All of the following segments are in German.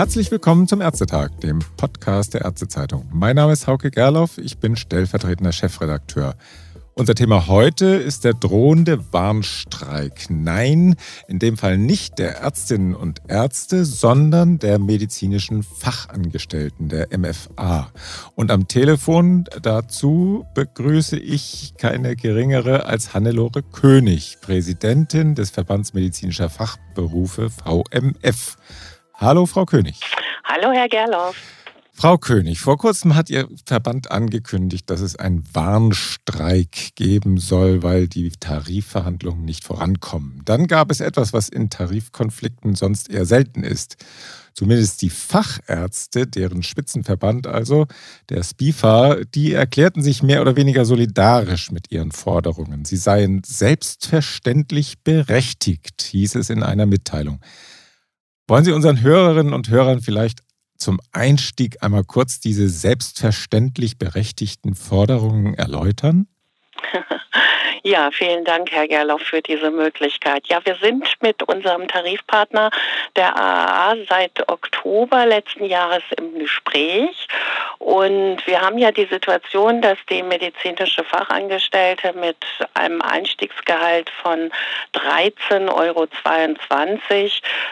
Herzlich willkommen zum Ärztetag, dem Podcast der Ärztezeitung. Mein Name ist Hauke Gerloff, ich bin stellvertretender Chefredakteur. Unser Thema heute ist der drohende Warnstreik. Nein, in dem Fall nicht der Ärztinnen und Ärzte, sondern der medizinischen Fachangestellten, der MFA. Und am Telefon dazu begrüße ich keine geringere als Hannelore König, Präsidentin des Verbands medizinischer Fachberufe VMF. Hallo, Frau König. Hallo, Herr Gerloff. Frau König, vor kurzem hat Ihr Verband angekündigt, dass es einen Warnstreik geben soll, weil die Tarifverhandlungen nicht vorankommen. Dann gab es etwas, was in Tarifkonflikten sonst eher selten ist. Zumindest die Fachärzte, deren Spitzenverband also, der SPIFA, die erklärten sich mehr oder weniger solidarisch mit ihren Forderungen. Sie seien selbstverständlich berechtigt, hieß es in einer Mitteilung. Wollen Sie unseren Hörerinnen und Hörern vielleicht zum Einstieg einmal kurz diese selbstverständlich berechtigten Forderungen erläutern? Ja, vielen Dank, Herr Gerloff, für diese Möglichkeit. Ja, wir sind mit unserem Tarifpartner der AAA seit Oktober letzten Jahres im Gespräch. Und wir haben ja die Situation, dass die medizinische Fachangestellte mit einem Einstiegsgehalt von 13,22 Euro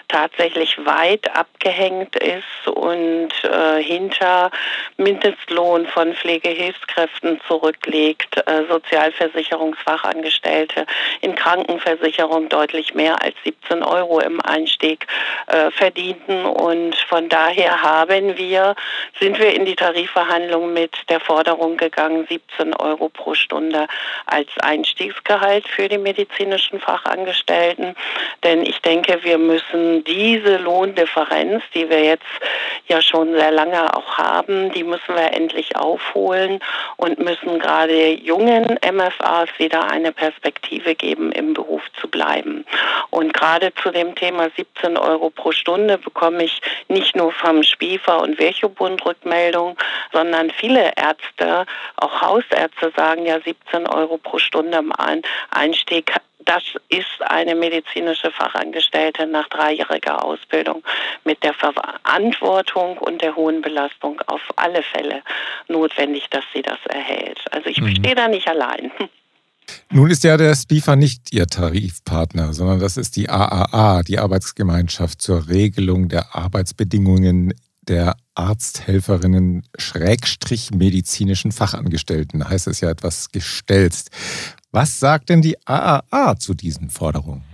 tatsächlich weit abgehängt ist und äh, hinter Mindestlohn von Pflegehilfskräften zurückliegt, äh, Sozialversicherungsfach Fachangestellte in Krankenversicherung deutlich mehr als 17 Euro im Einstieg äh, verdienten. Und von daher haben wir, sind wir in die Tarifverhandlungen mit der Forderung gegangen, 17 Euro pro Stunde als Einstiegsgehalt für die medizinischen Fachangestellten. Denn ich denke, wir müssen diese Lohndifferenz, die wir jetzt ja schon sehr lange auch haben, die müssen wir endlich aufholen und müssen gerade jungen MFAs wieder eine Perspektive geben, im Beruf zu bleiben. Und gerade zu dem Thema 17 Euro pro Stunde bekomme ich nicht nur vom Spiefer und Virchow-Bund Rückmeldung, sondern viele Ärzte, auch Hausärzte sagen ja 17 Euro pro Stunde am Einstieg das ist eine medizinische Fachangestellte nach dreijähriger Ausbildung mit der Verantwortung und der hohen Belastung auf alle Fälle notwendig, dass sie das erhält. Also ich mhm. stehe da nicht allein. Nun ist ja der SPIFA nicht Ihr Tarifpartner, sondern das ist die AAA, die Arbeitsgemeinschaft zur Regelung der Arbeitsbedingungen der Arzthelferinnen Schrägstrich medizinischen Fachangestellten. Heißt es ja etwas gestelzt. Was sagt denn die AAA zu diesen Forderungen?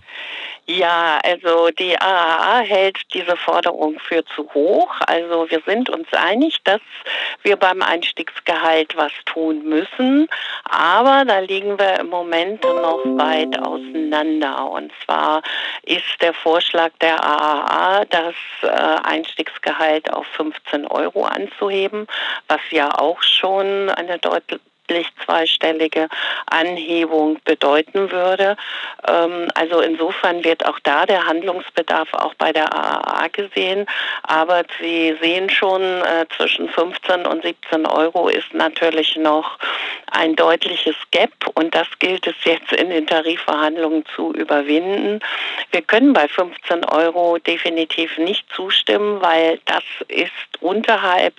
Ja, also die AAA hält diese Forderung für zu hoch. Also wir sind uns einig, dass wir beim Einstiegsgehalt was tun müssen. Aber da liegen wir im Moment noch weit auseinander. Und zwar ist der Vorschlag der AAA, das äh, Einstiegsgehalt auf 15 Euro anzuheben, was ja auch schon eine deutliche zweistellige Anhebung bedeuten würde. Ähm, also insofern wird auch da der Handlungsbedarf auch bei der AAA gesehen. Aber Sie sehen schon, äh, zwischen 15 und 17 Euro ist natürlich noch ein deutliches Gap und das gilt es jetzt in den Tarifverhandlungen zu überwinden. Wir können bei 15 Euro definitiv nicht zustimmen, weil das ist unterhalb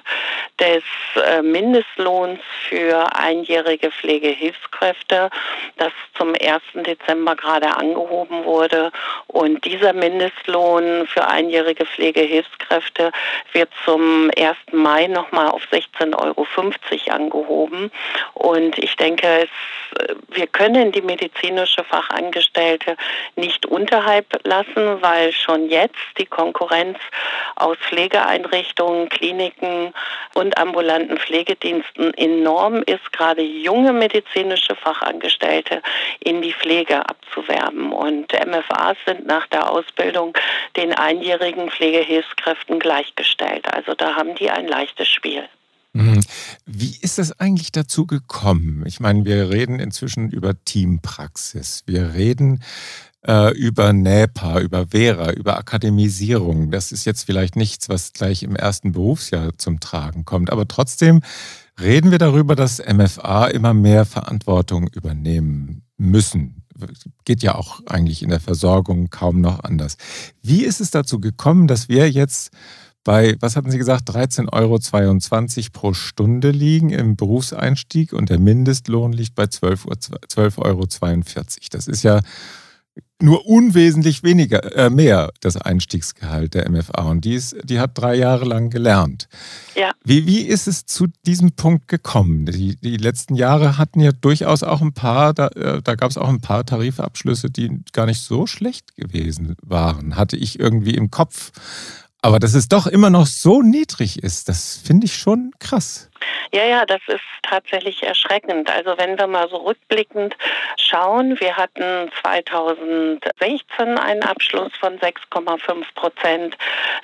des äh, Mindestlohns für einjährige Pflegehilfskräfte, das zum 1. Dezember gerade angehoben wurde. Und dieser Mindestlohn für einjährige Pflegehilfskräfte wird zum 1. Mai nochmal auf 16,50 Euro angehoben. Und ich denke, es, wir können die medizinische Fachangestellte nicht unterhalb lassen, weil schon jetzt die Konkurrenz aus Pflegeeinrichtungen, Kliniken und ambulanten Pflegediensten enorm ist, gerade junge medizinische Fachangestellte in die Pflege abzuwerben. Und MFAs sind nach der Ausbildung den einjährigen Pflegehilfskräften gleichgestellt. Also da haben die ein leichtes Spiel. Mhm. Wie ist es eigentlich dazu gekommen? Ich meine, wir reden inzwischen über Teampraxis. Wir reden äh, über NEPA, über Vera, über Akademisierung. Das ist jetzt vielleicht nichts, was gleich im ersten Berufsjahr zum Tragen kommt. Aber trotzdem reden wir darüber, dass MFA immer mehr Verantwortung übernehmen müssen. Geht ja auch eigentlich in der Versorgung kaum noch anders. Wie ist es dazu gekommen, dass wir jetzt bei, was hatten Sie gesagt, 13,22 Euro pro Stunde liegen im Berufseinstieg und der Mindestlohn liegt bei 12,42 Euro. Das ist ja nur unwesentlich weniger, äh, mehr das Einstiegsgehalt der MFA. Und die, ist, die hat drei Jahre lang gelernt. Ja. Wie, wie ist es zu diesem Punkt gekommen? Die, die letzten Jahre hatten ja durchaus auch ein paar, da, äh, da gab es auch ein paar Tarifabschlüsse, die gar nicht so schlecht gewesen waren. Hatte ich irgendwie im Kopf. Aber dass es doch immer noch so niedrig ist, das finde ich schon krass. Ja, ja, das ist tatsächlich erschreckend. Also wenn wir mal so rückblickend schauen, wir hatten 2016 einen Abschluss von 6,5 Prozent.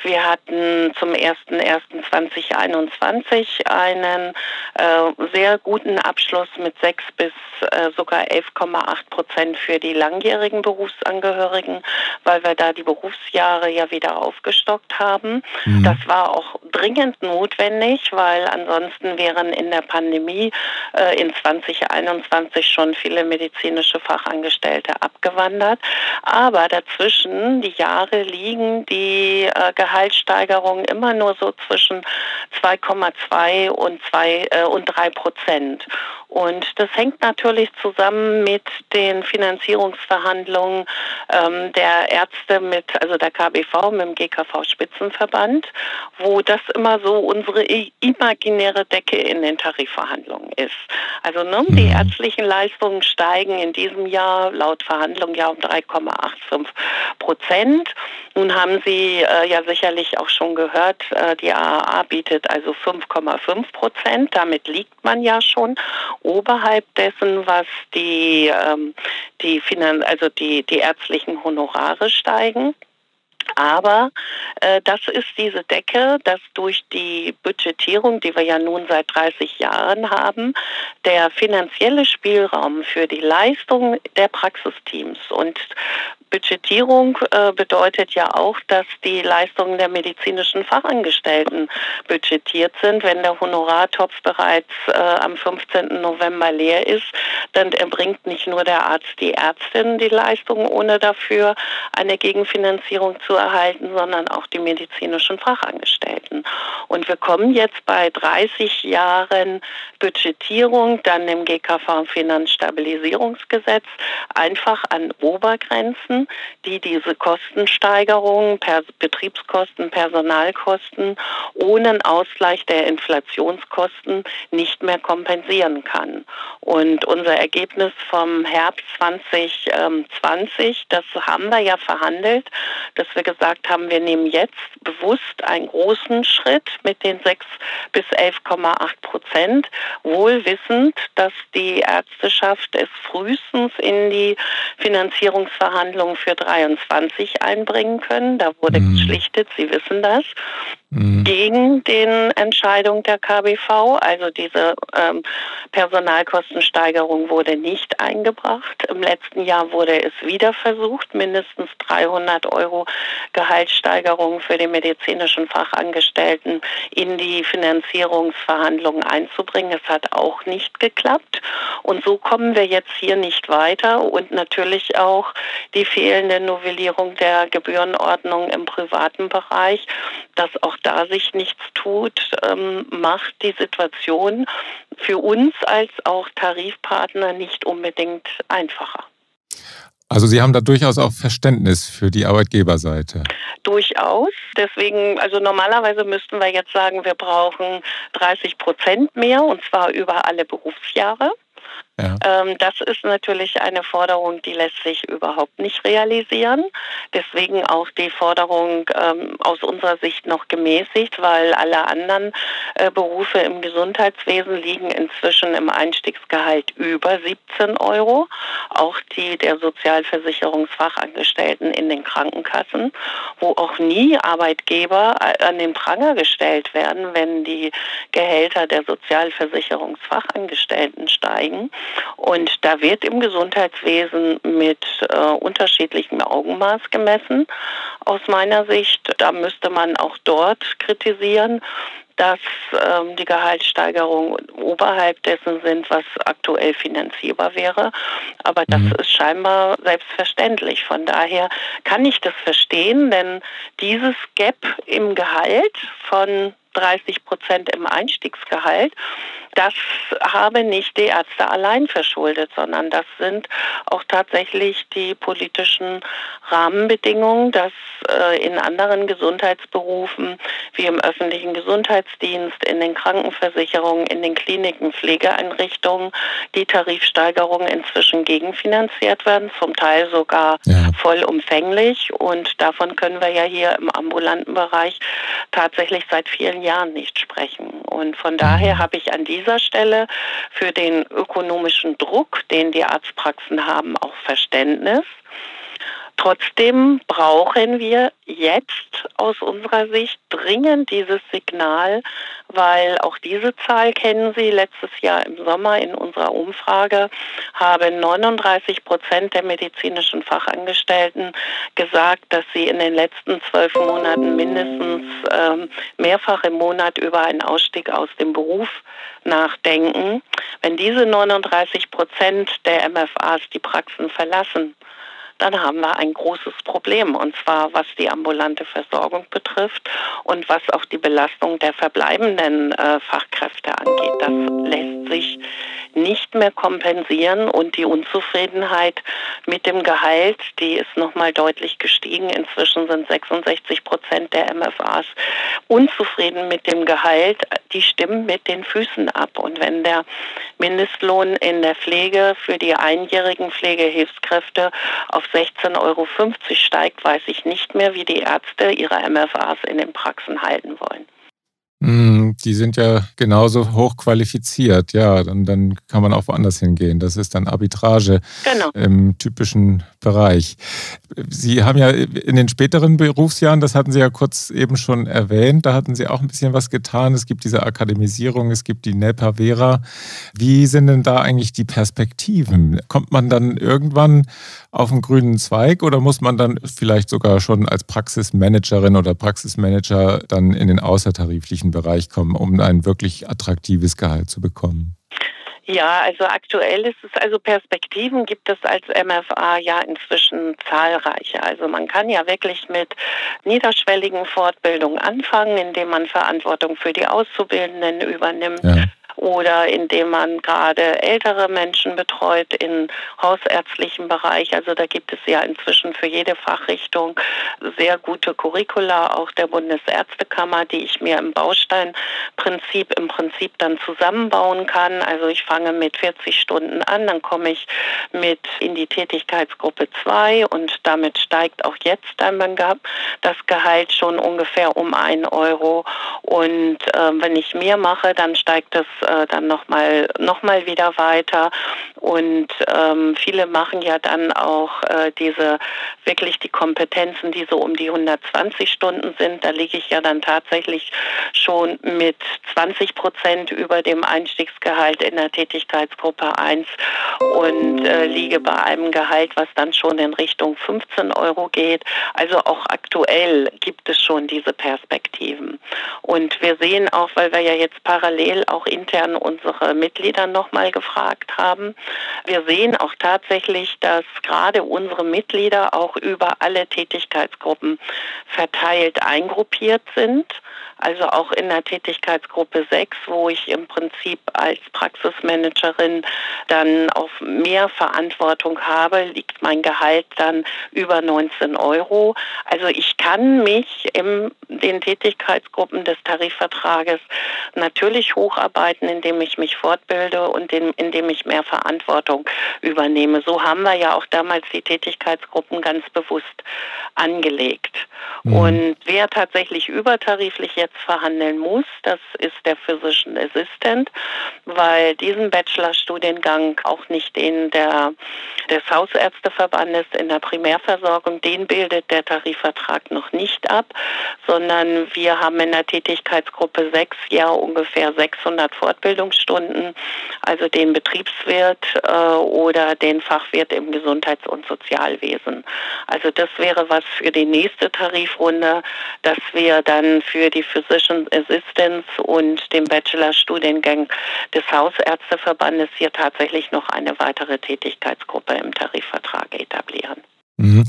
Wir hatten zum 01.01.2021 einen äh, sehr guten Abschluss mit 6 bis äh, sogar 11,8 Prozent für die langjährigen Berufsangehörigen, weil wir da die Berufsjahre ja wieder aufgestockt haben. Mhm. Das war auch dringend notwendig, weil ansonsten wären in der Pandemie äh, in 2021 schon viele medizinische Fachangestellte abgewandert. Aber dazwischen, die Jahre liegen die äh, Gehaltssteigerungen immer nur so zwischen 2,2 und 2 äh, und 3 Prozent. Und das hängt natürlich zusammen mit den Finanzierungsverhandlungen ähm, der Ärzte mit, also der KBV, mit dem GKV-Spitzenverband, wo das immer so unsere imaginäre Decke in den Tarifverhandlungen ist. Also ne, die mhm. ärztlichen Leistungen steigen in diesem Jahr laut Verhandlungen ja um 3,85 Prozent. Nun haben Sie äh, ja sicherlich auch schon gehört, äh, die AAA bietet also 5,5 Prozent. Damit liegt man ja schon oberhalb dessen, was die, ähm, die, Finan also die, die ärztlichen Honorare steigen. Aber äh, das ist diese Decke, dass durch die Budgetierung, die wir ja nun seit 30 Jahren haben, der finanzielle Spielraum für die Leistung der Praxisteams und Budgetierung äh, bedeutet ja auch, dass die Leistungen der medizinischen Fachangestellten budgetiert sind. Wenn der Honorartopf bereits äh, am 15. November leer ist, dann erbringt nicht nur der Arzt die Ärztin die Leistung, ohne dafür eine Gegenfinanzierung zu erhalten, sondern auch die medizinischen Fachangestellten. Und wir kommen jetzt bei 30 Jahren Budgetierung, dann im GKV Finanzstabilisierungsgesetz, einfach an Obergrenzen die diese Kostensteigerungen, Betriebskosten, Personalkosten ohne einen Ausgleich der Inflationskosten nicht mehr kompensieren kann. Und unser Ergebnis vom Herbst 2020, das haben wir ja verhandelt, dass wir gesagt haben, wir nehmen jetzt bewusst einen großen Schritt mit den 6 bis 11,8 Prozent, wohl wissend, dass die Ärzteschaft es frühestens in die Finanzierungsverhandlungen für 23 einbringen können. Da wurde mhm. geschlichtet, Sie wissen das, mhm. gegen den Entscheidung der KBV. Also diese ähm, Personalkostensteigerung wurde nicht eingebracht. Im letzten Jahr wurde es wieder versucht, mindestens 300 Euro Gehaltssteigerung für die medizinischen Fachangestellten in die Finanzierungsverhandlungen einzubringen. Es hat auch nicht geklappt. Und so kommen wir jetzt hier nicht weiter und natürlich auch die fehlende Novellierung der Gebührenordnung im privaten Bereich, dass auch da sich nichts tut, ähm, macht die Situation für uns als auch Tarifpartner nicht unbedingt einfacher. Also Sie haben da durchaus auch Verständnis für die Arbeitgeberseite. Durchaus. Deswegen, also normalerweise müssten wir jetzt sagen, wir brauchen 30 Prozent mehr und zwar über alle Berufsjahre. Ähm, das ist natürlich eine Forderung, die lässt sich überhaupt nicht realisieren. Deswegen auch die Forderung ähm, aus unserer Sicht noch gemäßigt, weil alle anderen äh, Berufe im Gesundheitswesen liegen inzwischen im Einstiegsgehalt über 17 Euro. Auch die der Sozialversicherungsfachangestellten in den Krankenkassen, wo auch nie Arbeitgeber äh, an den Pranger gestellt werden, wenn die Gehälter der Sozialversicherungsfachangestellten steigen. Und da wird im Gesundheitswesen mit äh, unterschiedlichem Augenmaß gemessen. Aus meiner Sicht, da müsste man auch dort kritisieren, dass ähm, die Gehaltssteigerungen oberhalb dessen sind, was aktuell finanzierbar wäre. Aber das mhm. ist scheinbar selbstverständlich. Von daher kann ich das verstehen, denn dieses Gap im Gehalt von 30 Prozent im Einstiegsgehalt. Das habe nicht die Ärzte allein verschuldet, sondern das sind auch tatsächlich die politischen Rahmenbedingungen, dass äh, in anderen Gesundheitsberufen wie im öffentlichen Gesundheitsdienst, in den Krankenversicherungen, in den Kliniken, Pflegeeinrichtungen die Tarifsteigerungen inzwischen gegenfinanziert werden, zum Teil sogar ja. vollumfänglich. Und davon können wir ja hier im ambulanten Bereich tatsächlich seit vielen Jahren nicht sprechen. Und von daher habe ich an dieser Stelle für den ökonomischen Druck, den die Arztpraxen haben, auch Verständnis. Trotzdem brauchen wir jetzt aus unserer Sicht dringend dieses Signal, weil auch diese Zahl kennen Sie. Letztes Jahr im Sommer in unserer Umfrage haben 39 Prozent der medizinischen Fachangestellten gesagt, dass sie in den letzten zwölf Monaten mindestens ähm, mehrfach im Monat über einen Ausstieg aus dem Beruf nachdenken. Wenn diese 39 Prozent der MFAs die Praxen verlassen, dann haben wir ein großes Problem. Und zwar was die ambulante Versorgung betrifft und was auch die Belastung der verbleibenden äh, Fachkräfte angeht. Das lässt sich nicht mehr kompensieren und die Unzufriedenheit mit dem Gehalt, die ist nochmal deutlich gestiegen. Inzwischen sind 66 Prozent der MFAs unzufrieden mit dem Gehalt. Die stimmen mit den Füßen ab. Und wenn der Mindestlohn in der Pflege für die einjährigen Pflegehilfskräfte auf 16,50 Euro steigt, weiß ich nicht mehr, wie die Ärzte ihre MFAs in den Praxen halten wollen. Hm, die sind ja genauso hoch qualifiziert, ja, dann, dann kann man auch woanders hingehen. Das ist dann Arbitrage genau. im typischen Bereich. Sie haben ja in den späteren Berufsjahren, das hatten Sie ja kurz eben schon erwähnt, da hatten Sie auch ein bisschen was getan. Es gibt diese Akademisierung, es gibt die NEPA Vera. Wie sind denn da eigentlich die Perspektiven? Kommt man dann irgendwann auf einen grünen Zweig oder muss man dann vielleicht sogar schon als Praxismanagerin oder Praxismanager dann in den außertariflichen Bereich kommen, um ein wirklich attraktives Gehalt zu bekommen? Ja, also aktuell ist es, also Perspektiven gibt es als MFA ja inzwischen zahlreiche. Also man kann ja wirklich mit niederschwelligen Fortbildungen anfangen, indem man Verantwortung für die Auszubildenden übernimmt. Ja oder indem man gerade ältere Menschen betreut im hausärztlichen Bereich. Also da gibt es ja inzwischen für jede Fachrichtung sehr gute Curricula, auch der Bundesärztekammer, die ich mir im Bausteinprinzip im Prinzip dann zusammenbauen kann. Also ich fange mit 40 Stunden an, dann komme ich mit in die Tätigkeitsgruppe 2 und damit steigt auch jetzt dann das Gehalt schon ungefähr um einen Euro. Und äh, wenn ich mehr mache, dann steigt es äh, dann nochmal noch mal wieder weiter. Und ähm, viele machen ja dann auch äh, diese wirklich die Kompetenzen, die so um die 120 Stunden sind. Da liege ich ja dann tatsächlich schon mit 20 Prozent über dem Einstiegsgehalt in der Tätigkeitsgruppe 1 und äh, liege bei einem Gehalt, was dann schon in Richtung 15 Euro geht. Also auch aktuell gibt es schon diese Perspektiven. Und wir sehen auch, weil wir ja jetzt parallel auch intern unsere Mitglieder nochmal gefragt haben, wir sehen auch tatsächlich, dass gerade unsere Mitglieder auch über alle Tätigkeitsgruppen verteilt eingruppiert sind also auch in der Tätigkeitsgruppe 6, wo ich im Prinzip als Praxismanagerin dann auf mehr Verantwortung habe, liegt mein Gehalt dann über 19 Euro. Also ich kann mich in den Tätigkeitsgruppen des Tarifvertrages natürlich hocharbeiten, indem ich mich fortbilde und indem ich mehr Verantwortung übernehme. So haben wir ja auch damals die Tätigkeitsgruppen ganz bewusst angelegt. Mhm. Und wer tatsächlich übertariflich jetzt verhandeln muss, das ist der Physician Assistant, weil diesen Bachelorstudiengang auch nicht den der, des Hausärzteverbandes in der Primärversorgung, den bildet der Tarifvertrag noch nicht ab, sondern wir haben in der Tätigkeitsgruppe 6 ja ungefähr 600 Fortbildungsstunden, also den Betriebswirt äh, oder den Fachwirt im Gesundheits- und Sozialwesen. Also das wäre was für die nächste Tarifrunde, dass wir dann für die Assistance und den Bachelorstudiengang des Hausärzteverbandes hier tatsächlich noch eine weitere Tätigkeitsgruppe im Tarifvertrag etablieren. Mhm.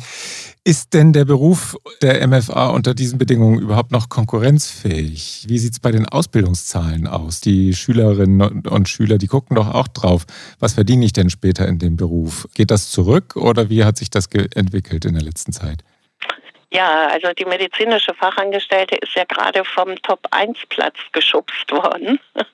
Ist denn der Beruf der MFA unter diesen Bedingungen überhaupt noch konkurrenzfähig? Wie sieht es bei den Ausbildungszahlen aus? Die Schülerinnen und Schüler, die gucken doch auch drauf. Was verdiene ich denn später in dem Beruf? Geht das zurück oder wie hat sich das entwickelt in der letzten Zeit? Ja, also die medizinische Fachangestellte ist ja gerade vom Top-1-Platz geschubst worden.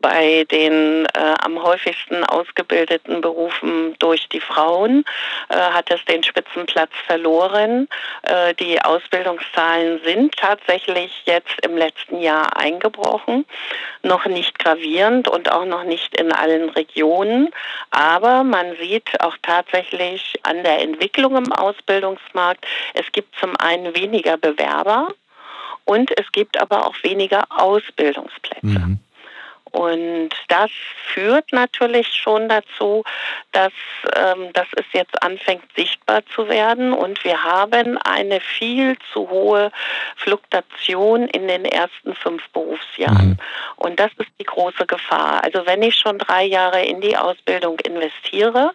Bei den äh, am häufigsten ausgebildeten Berufen durch die Frauen äh, hat es den Spitzenplatz verloren. Äh, die Ausbildungszahlen sind tatsächlich jetzt im letzten Jahr eingebrochen. Noch nicht gravierend und auch noch nicht in allen Regionen. Aber man sieht auch tatsächlich an der Entwicklung im Ausbildungsmarkt, es gibt zum einen weniger Bewerber und es gibt aber auch weniger Ausbildungsplätze. Mhm. Und das führt natürlich schon dazu, dass, ähm, dass es jetzt anfängt sichtbar zu werden. Und wir haben eine viel zu hohe Fluktuation in den ersten fünf Berufsjahren. Mhm. Und das ist die große Gefahr. Also wenn ich schon drei Jahre in die Ausbildung investiere,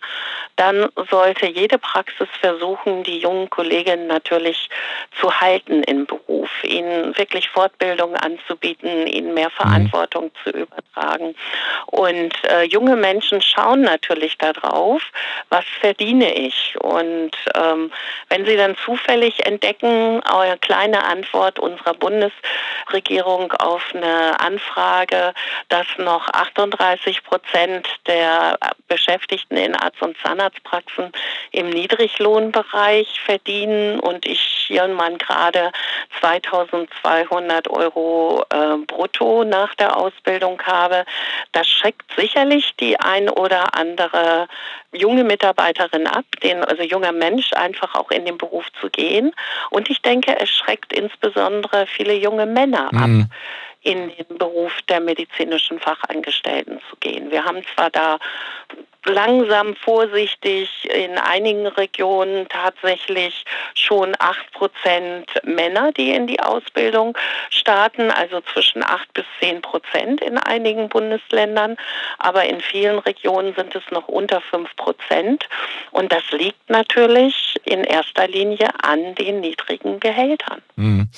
dann sollte jede Praxis versuchen, die jungen Kolleginnen natürlich zu halten im Beruf, ihnen wirklich Fortbildung anzubieten, ihnen mehr mhm. Verantwortung mhm. zu übertragen tragen. Und äh, junge Menschen schauen natürlich darauf, was verdiene ich. Und ähm, wenn sie dann zufällig entdecken, eine kleine Antwort unserer Bundesregierung auf eine Anfrage, dass noch 38 Prozent der Beschäftigten in Arzt- und Zahnarztpraxen im Niedriglohnbereich verdienen und ich man gerade 2200 Euro äh, brutto nach der Ausbildung habe, das schreckt sicherlich die ein oder andere junge Mitarbeiterin ab, den, also junger Mensch einfach auch in den Beruf zu gehen. Und ich denke, es schreckt insbesondere viele junge Männer ab. Mhm in den Beruf der medizinischen Fachangestellten zu gehen. Wir haben zwar da langsam vorsichtig in einigen Regionen tatsächlich schon acht Prozent Männer, die in die Ausbildung starten, also zwischen acht bis zehn Prozent in einigen Bundesländern. Aber in vielen Regionen sind es noch unter fünf Prozent. Und das liegt natürlich in erster Linie an den niedrigen Gehältern. Mhm.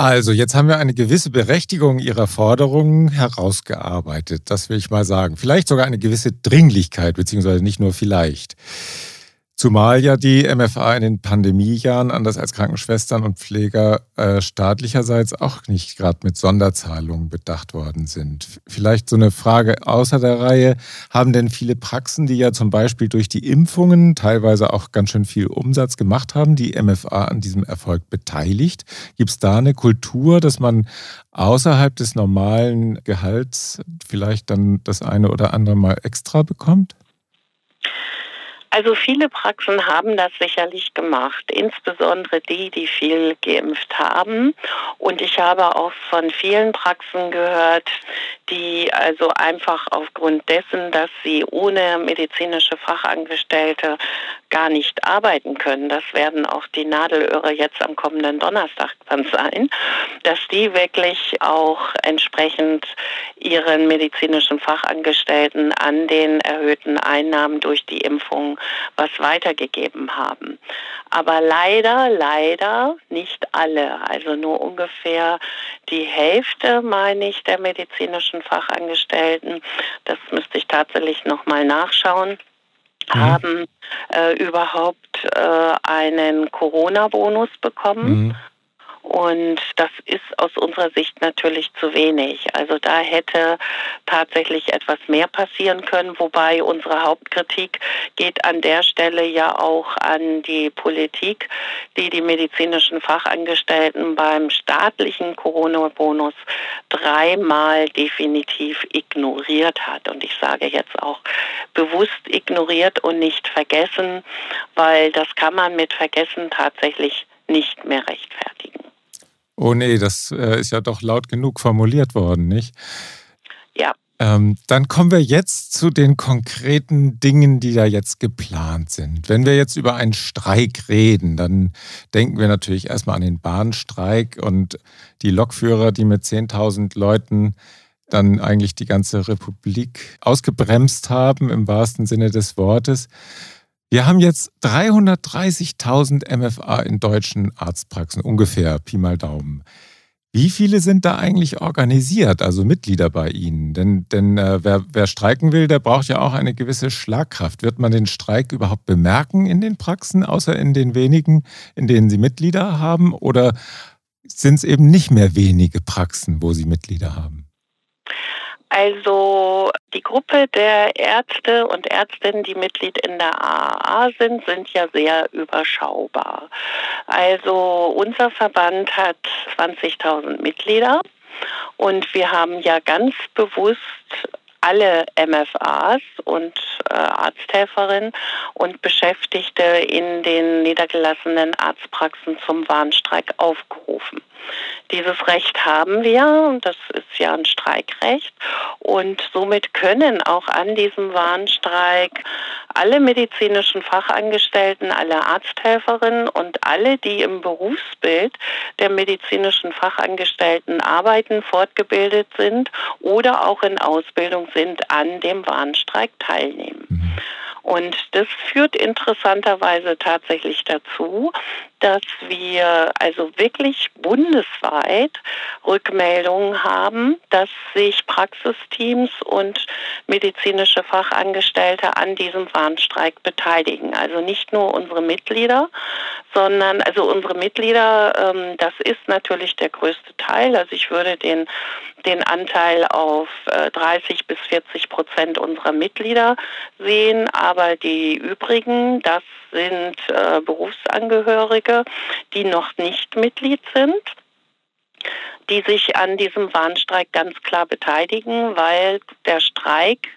Also, jetzt haben wir eine gewisse Berechtigung Ihrer Forderungen herausgearbeitet. Das will ich mal sagen. Vielleicht sogar eine gewisse Dringlichkeit, beziehungsweise nicht nur vielleicht. Zumal ja die MFA in den Pandemiejahren, anders als Krankenschwestern und Pfleger, äh, staatlicherseits auch nicht gerade mit Sonderzahlungen bedacht worden sind. Vielleicht so eine Frage außer der Reihe. Haben denn viele Praxen, die ja zum Beispiel durch die Impfungen teilweise auch ganz schön viel Umsatz gemacht haben, die MFA an diesem Erfolg beteiligt? Gibt es da eine Kultur, dass man außerhalb des normalen Gehalts vielleicht dann das eine oder andere mal extra bekommt? Also viele Praxen haben das sicherlich gemacht, insbesondere die, die viel geimpft haben. Und ich habe auch von vielen Praxen gehört, die also einfach aufgrund dessen, dass sie ohne medizinische Fachangestellte gar nicht arbeiten können, das werden auch die Nadelöhre jetzt am kommenden Donnerstag dann sein, dass die wirklich auch entsprechend ihren medizinischen Fachangestellten an den erhöhten Einnahmen durch die Impfung was weitergegeben haben. Aber leider, leider nicht alle. Also nur ungefähr die Hälfte, meine ich, der medizinischen Fachangestellten, das müsste ich tatsächlich nochmal nachschauen, mhm. haben äh, überhaupt äh, einen Corona-Bonus bekommen. Mhm. Und das ist aus unserer Sicht natürlich zu wenig. Also da hätte tatsächlich etwas mehr passieren können, wobei unsere Hauptkritik geht an der Stelle ja auch an die Politik, die die medizinischen Fachangestellten beim staatlichen Corona-Bonus dreimal definitiv ignoriert hat. Und ich sage jetzt auch bewusst ignoriert und nicht vergessen, weil das kann man mit Vergessen tatsächlich nicht mehr rechtfertigen. Oh nee, das äh, ist ja doch laut genug formuliert worden, nicht? Ja. Ähm, dann kommen wir jetzt zu den konkreten Dingen, die da jetzt geplant sind. Wenn wir jetzt über einen Streik reden, dann denken wir natürlich erstmal an den Bahnstreik und die Lokführer, die mit 10.000 Leuten dann eigentlich die ganze Republik ausgebremst haben, im wahrsten Sinne des Wortes. Wir haben jetzt 330.000 MFA in deutschen Arztpraxen, ungefähr, Pi mal Daumen. Wie viele sind da eigentlich organisiert, also Mitglieder bei Ihnen? Denn, denn äh, wer, wer streiken will, der braucht ja auch eine gewisse Schlagkraft. Wird man den Streik überhaupt bemerken in den Praxen, außer in den wenigen, in denen Sie Mitglieder haben? Oder sind es eben nicht mehr wenige Praxen, wo Sie Mitglieder haben? Also die Gruppe der Ärzte und Ärztinnen, die Mitglied in der AAA sind, sind ja sehr überschaubar. Also unser Verband hat 20.000 Mitglieder und wir haben ja ganz bewusst alle MFAs und äh, Arzthelferinnen und Beschäftigte in den niedergelassenen Arztpraxen zum Warnstreik aufgerufen. Dieses Recht haben wir und das ist ja ein Streikrecht und somit können auch an diesem Warnstreik alle medizinischen Fachangestellten, alle Arzthelferinnen und alle, die im Berufsbild der medizinischen Fachangestellten arbeiten, fortgebildet sind oder auch in Ausbildung sind, an dem Warnstreik teilnehmen. Mhm. Und das führt interessanterweise tatsächlich dazu, dass wir also wirklich bundesweit Rückmeldungen haben, dass sich Praxisteams und medizinische Fachangestellte an diesem Warnstreik beteiligen. Also nicht nur unsere Mitglieder, sondern also unsere Mitglieder, ähm, das ist natürlich der größte Teil. Also ich würde den den Anteil auf äh, 30 bis 40 Prozent unserer Mitglieder sehen, aber die übrigen, das sind äh, Berufsangehörige, die noch nicht Mitglied sind die sich an diesem Warnstreik ganz klar beteiligen, weil der Streik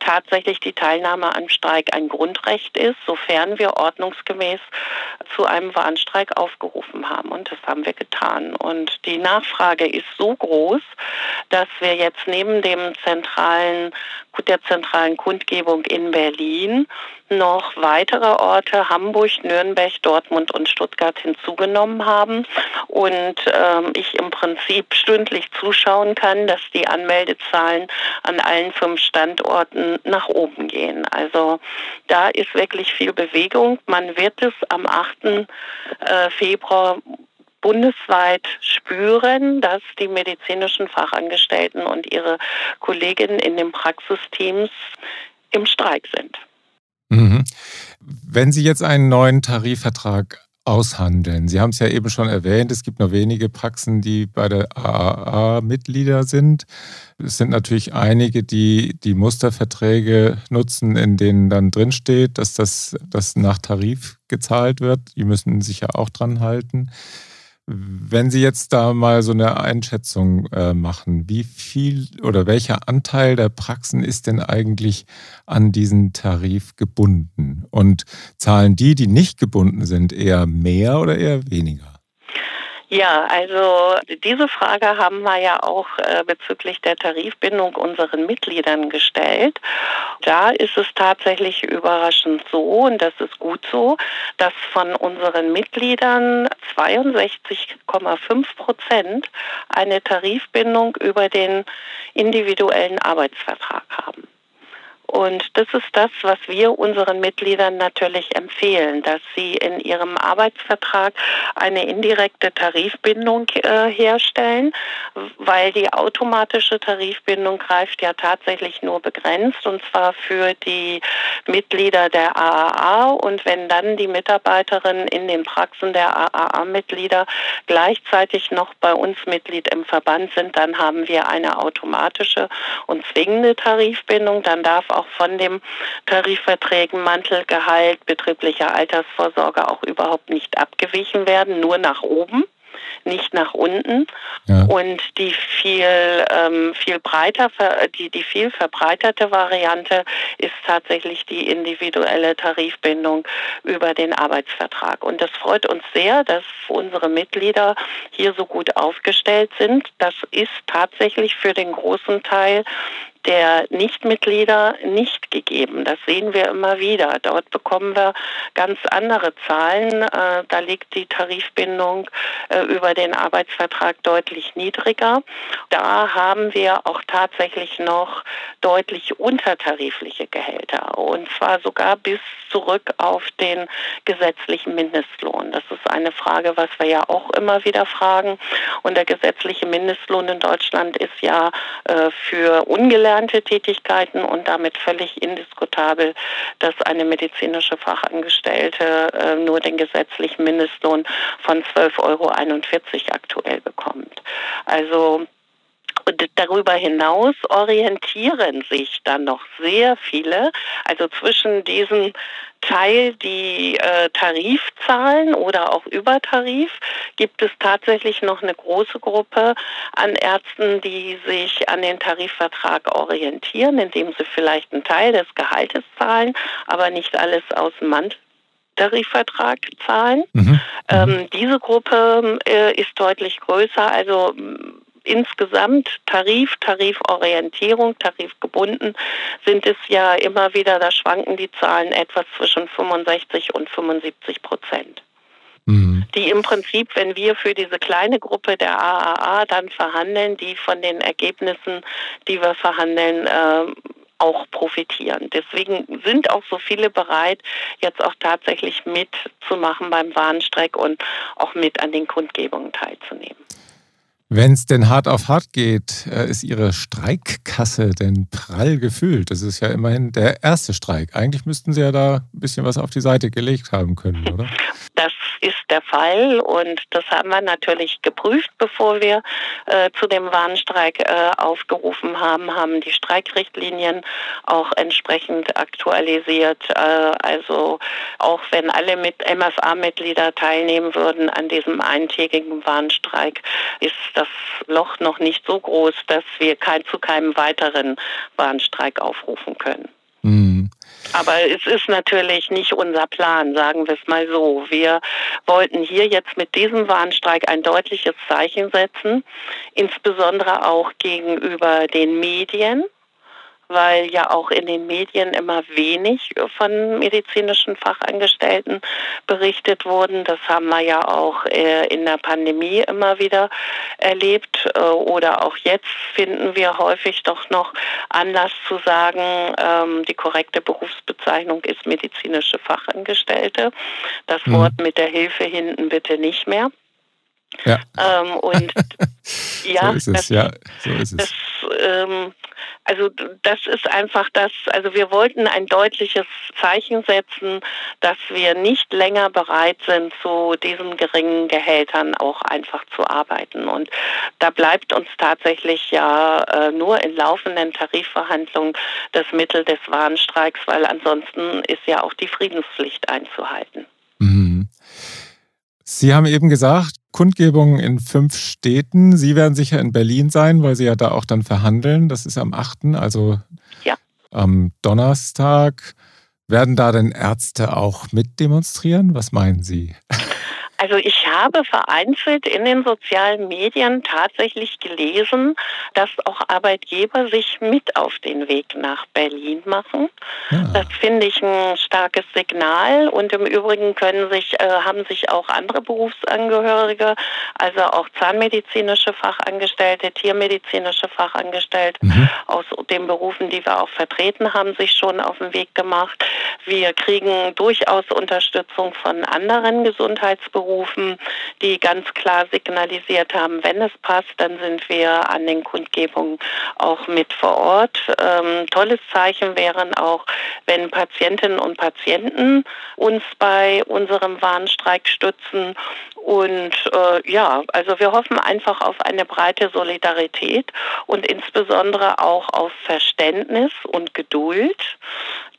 tatsächlich die Teilnahme am Streik ein Grundrecht ist, sofern wir ordnungsgemäß zu einem Warnstreik aufgerufen haben. Und das haben wir getan. Und die Nachfrage ist so groß, dass wir jetzt neben dem zentralen, der zentralen Kundgebung in Berlin noch weitere Orte, Hamburg, Nürnberg, Dortmund und Stuttgart hinzugenommen haben. Und ähm, ich im Prinzip stündlich zuschauen kann, dass die Anmeldezahlen an allen fünf Standorten nach oben gehen. Also da ist wirklich viel Bewegung. Man wird es am 8. Äh, Februar bundesweit spüren, dass die medizinischen Fachangestellten und ihre Kolleginnen in den Praxisteams im Streik sind. Mhm. Wenn Sie jetzt einen neuen Tarifvertrag aushandeln. Sie haben es ja eben schon erwähnt, es gibt nur wenige Praxen, die bei der AAA Mitglieder sind. Es sind natürlich einige, die die Musterverträge nutzen, in denen dann drinsteht, dass das dass nach Tarif gezahlt wird. Die müssen sich ja auch dran halten. Wenn Sie jetzt da mal so eine Einschätzung äh, machen, wie viel oder welcher Anteil der Praxen ist denn eigentlich an diesen Tarif gebunden? Und zahlen die, die nicht gebunden sind, eher mehr oder eher weniger? Ja, also diese Frage haben wir ja auch äh, bezüglich der Tarifbindung unseren Mitgliedern gestellt. Da ist es tatsächlich überraschend so, und das ist gut so, dass von unseren Mitgliedern 62,5 Prozent eine Tarifbindung über den individuellen Arbeitsvertrag haben. Und das ist das, was wir unseren Mitgliedern natürlich empfehlen, dass sie in ihrem Arbeitsvertrag eine indirekte Tarifbindung äh, herstellen, weil die automatische Tarifbindung greift ja tatsächlich nur begrenzt und zwar für die Mitglieder der AAA und wenn dann die Mitarbeiterinnen in den Praxen der AAA-Mitglieder gleichzeitig noch bei uns Mitglied im Verband sind, dann haben wir eine automatische und zwingende Tarifbindung. Dann darf auch von dem Tarifverträgen Mantelgehalt, betrieblicher Altersvorsorge auch überhaupt nicht abgewichen werden, nur nach oben. nicht nach unten. Ja. Und die viel, ähm, viel breiter, die, die viel verbreiterte Variante ist tatsächlich die individuelle Tarifbindung über den Arbeitsvertrag. Und das freut uns sehr, dass unsere Mitglieder hier so gut aufgestellt sind. Das ist tatsächlich für den großen Teil der Nichtmitglieder nicht gegeben. Das sehen wir immer wieder. Dort bekommen wir ganz andere Zahlen. Äh, da liegt die Tarifbindung äh, über den Arbeitsvertrag deutlich niedriger. Da haben wir auch tatsächlich noch deutlich untertarifliche Gehälter und zwar sogar bis zurück auf den gesetzlichen Mindestlohn. Das ist eine Frage, was wir ja auch immer wieder fragen. Und der gesetzliche Mindestlohn in Deutschland ist ja äh, für ungelernte Tätigkeiten und damit völlig indiskutabel, dass eine medizinische Fachangestellte äh, nur den gesetzlichen Mindestlohn von 12,41 Euro aktuell bekommt. Also darüber hinaus orientieren sich dann noch sehr viele, also zwischen diesem Teil, die äh, Tarifzahlen oder auch Übertarif, gibt es tatsächlich noch eine große Gruppe an Ärzten, die sich an den Tarifvertrag orientieren, indem sie vielleicht einen Teil des Gehaltes zahlen, aber nicht alles aus dem Mantel Tarifvertrag zahlen. Mhm. mhm. Ähm, diese Gruppe äh, ist deutlich größer. Also insgesamt Tarif, Tariforientierung, tarifgebunden sind es ja immer wieder, da schwanken die Zahlen etwas zwischen 65 und 75 Prozent. Mhm. Die im Prinzip, wenn wir für diese kleine Gruppe der AAA dann verhandeln, die von den Ergebnissen, die wir verhandeln, äh, auch profitieren. Deswegen sind auch so viele bereit, jetzt auch tatsächlich mitzumachen beim Warnstreck und auch mit an den Kundgebungen teilzunehmen. Wenn es denn hart auf hart geht, äh, ist Ihre Streikkasse denn prall gefüllt? Das ist ja immerhin der erste Streik. Eigentlich müssten Sie ja da ein bisschen was auf die Seite gelegt haben können, oder? Das ist der Fall und das haben wir natürlich geprüft, bevor wir äh, zu dem Warnstreik äh, aufgerufen haben, haben die Streikrichtlinien auch entsprechend aktualisiert. Äh, also auch wenn alle mit MFA-Mitglieder teilnehmen würden an diesem eintägigen Warnstreik, ist das Loch noch nicht so groß, dass wir kein, zu keinem weiteren Warnstreik aufrufen können. Mhm. Aber es ist natürlich nicht unser Plan, sagen wir es mal so. Wir wollten hier jetzt mit diesem Warnstreik ein deutliches Zeichen setzen, insbesondere auch gegenüber den Medien weil ja auch in den Medien immer wenig von medizinischen Fachangestellten berichtet wurden. Das haben wir ja auch äh, in der Pandemie immer wieder erlebt. Äh, oder auch jetzt finden wir häufig doch noch Anlass zu sagen, ähm, die korrekte Berufsbezeichnung ist medizinische Fachangestellte. Das mhm. Wort mit der Hilfe hinten bitte nicht mehr. Ja. Ähm, und ja, so ist es, das, ja, so ist es. Das, ähm, also das ist einfach das, also wir wollten ein deutliches Zeichen setzen, dass wir nicht länger bereit sind, zu diesen geringen Gehältern auch einfach zu arbeiten. Und da bleibt uns tatsächlich ja äh, nur in laufenden Tarifverhandlungen das Mittel des Warnstreiks, weil ansonsten ist ja auch die Friedenspflicht einzuhalten. Sie haben eben gesagt, Kundgebungen in fünf Städten. Sie werden sicher in Berlin sein, weil Sie ja da auch dann verhandeln. Das ist am 8., also ja. am Donnerstag. Werden da denn Ärzte auch mitdemonstrieren? Was meinen Sie? Also ich habe vereinzelt in den sozialen Medien tatsächlich gelesen, dass auch Arbeitgeber sich mit auf den Weg nach Berlin machen. Ja. Das finde ich ein starkes Signal und im Übrigen können sich, äh, haben sich auch andere Berufsangehörige, also auch zahnmedizinische Fachangestellte, tiermedizinische Fachangestellte mhm. aus den Berufen, die wir auch vertreten haben, sich schon auf den Weg gemacht. Wir kriegen durchaus Unterstützung von anderen Gesundheitsberufen angerufen, die ganz klar signalisiert haben, wenn es passt, dann sind wir an den Kundgebungen auch mit vor Ort. Ähm, tolles Zeichen wären auch, wenn Patientinnen und Patienten uns bei unserem Warnstreik stützen Und äh, ja, also wir hoffen einfach auf eine breite Solidarität und insbesondere auch auf Verständnis und Geduld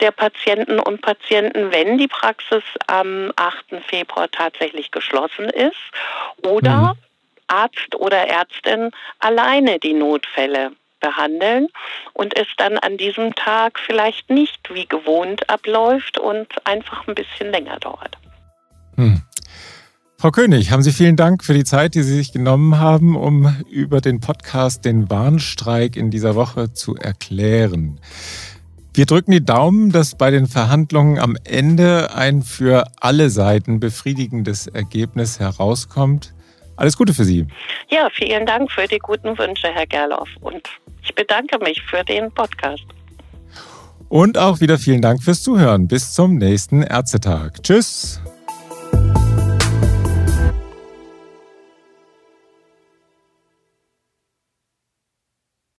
der Patienten und Patienten, wenn die Praxis am 8. Februar tatsächlich geschlossen ist oder mhm. Arzt oder Ärztin alleine die Notfälle behandeln und es dann an diesem Tag vielleicht nicht wie gewohnt abläuft und einfach ein bisschen länger dauert. Hm. Frau König, haben Sie vielen Dank für die Zeit, die Sie sich genommen haben, um über den Podcast den Warnstreik in dieser Woche zu erklären. Wir drücken die Daumen, dass bei den Verhandlungen am Ende ein für alle Seiten befriedigendes Ergebnis herauskommt. Alles Gute für Sie. Ja, vielen Dank für die guten Wünsche, Herr Gerloff. Und ich bedanke mich für den Podcast. Und auch wieder vielen Dank fürs Zuhören. Bis zum nächsten Ärztetag. Tschüss.